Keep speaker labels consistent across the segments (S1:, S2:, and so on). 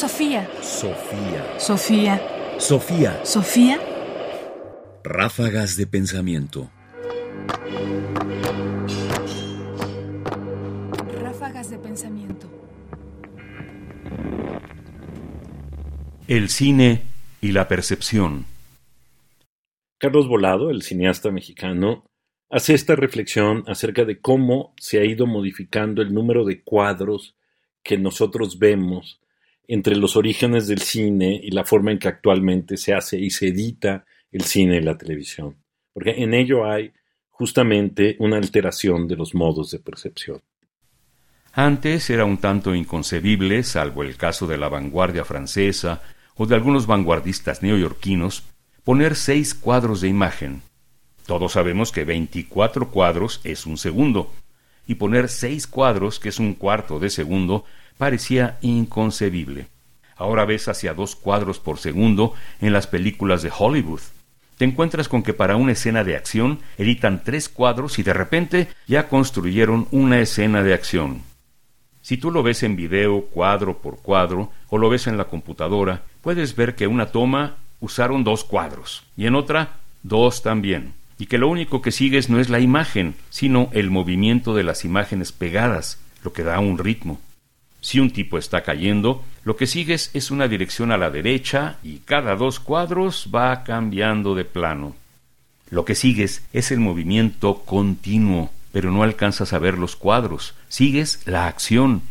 S1: Sofía.
S2: Sofía.
S1: Sofía.
S2: Sofía.
S1: Sofía.
S2: Ráfagas de pensamiento.
S1: Ráfagas de pensamiento.
S3: El cine y la percepción.
S4: Carlos Volado, el cineasta mexicano, hace esta reflexión acerca de cómo se ha ido modificando el número de cuadros que nosotros vemos entre los orígenes del cine y la forma en que actualmente se hace y se edita el cine y la televisión. Porque en ello hay justamente una alteración de los modos de percepción.
S3: Antes era un tanto inconcebible, salvo el caso de la vanguardia francesa o de algunos vanguardistas neoyorquinos, poner seis cuadros de imagen. Todos sabemos que 24 cuadros es un segundo, y poner seis cuadros, que es un cuarto de segundo, parecía inconcebible. Ahora ves hacia dos cuadros por segundo en las películas de Hollywood. Te encuentras con que para una escena de acción editan tres cuadros y de repente ya construyeron una escena de acción. Si tú lo ves en video cuadro por cuadro o lo ves en la computadora, puedes ver que una toma usaron dos cuadros y en otra dos también, y que lo único que sigues no es la imagen, sino el movimiento de las imágenes pegadas, lo que da un ritmo. Si un tipo está cayendo, lo que sigues es una dirección a la derecha y cada dos cuadros va cambiando de plano. Lo que sigues es el movimiento continuo, pero no alcanzas a ver los cuadros, sigues la acción.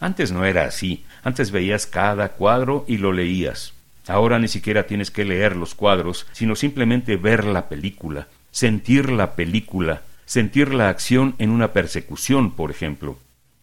S3: Antes no era así, antes veías cada cuadro y lo leías. Ahora ni siquiera tienes que leer los cuadros, sino simplemente ver la película, sentir la película, sentir la acción en una persecución, por ejemplo.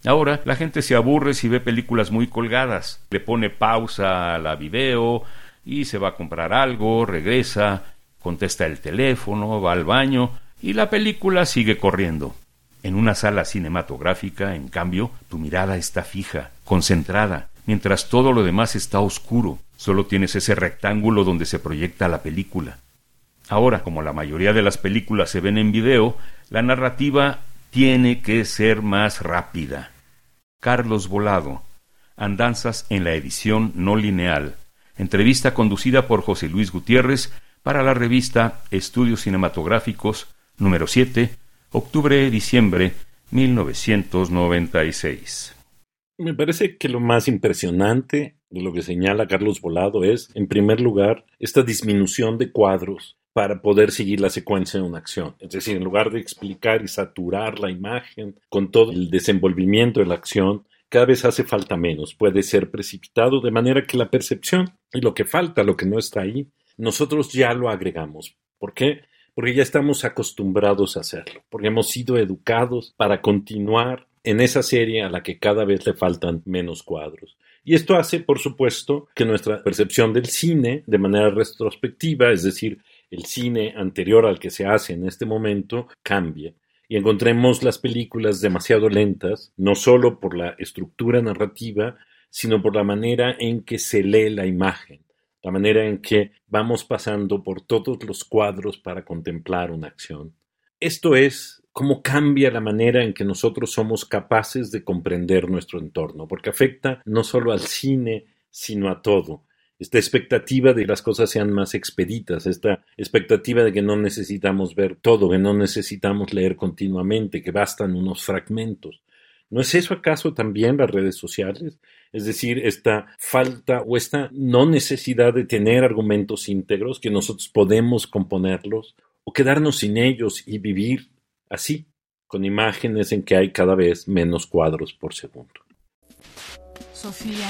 S3: Ahora la gente se aburre si ve películas muy colgadas, le pone pausa a la video y se va a comprar algo, regresa, contesta el teléfono, va al baño y la película sigue corriendo. En una sala cinematográfica, en cambio, tu mirada está fija, concentrada, mientras todo lo demás está oscuro. Solo tienes ese rectángulo donde se proyecta la película. Ahora, como la mayoría de las películas se ven en video, la narrativa tiene que ser más rápida. Carlos Volado. Andanzas en la edición no lineal. Entrevista conducida por José Luis Gutiérrez para la revista Estudios Cinematográficos número 7, octubre-diciembre 1996.
S4: Me parece que lo más impresionante de lo que señala Carlos Volado es, en primer lugar, esta disminución de cuadros para poder seguir la secuencia de una acción. Es decir, en lugar de explicar y saturar la imagen con todo el desenvolvimiento de la acción, cada vez hace falta menos, puede ser precipitado de manera que la percepción y lo que falta, lo que no está ahí, nosotros ya lo agregamos. ¿Por qué? Porque ya estamos acostumbrados a hacerlo, porque hemos sido educados para continuar en esa serie a la que cada vez le faltan menos cuadros. Y esto hace, por supuesto, que nuestra percepción del cine, de manera retrospectiva, es decir, el cine anterior al que se hace en este momento cambie y encontremos las películas demasiado lentas, no solo por la estructura narrativa, sino por la manera en que se lee la imagen, la manera en que vamos pasando por todos los cuadros para contemplar una acción. Esto es cómo cambia la manera en que nosotros somos capaces de comprender nuestro entorno, porque afecta no solo al cine, sino a todo esta expectativa de que las cosas sean más expeditas, esta expectativa de que no necesitamos ver todo, que no necesitamos leer continuamente, que bastan unos fragmentos. ¿No es eso acaso también las redes sociales? Es decir, esta falta o esta no necesidad de tener argumentos íntegros que nosotros podemos componerlos o quedarnos sin ellos y vivir así, con imágenes en que hay cada vez menos cuadros por segundo.
S1: Sofía.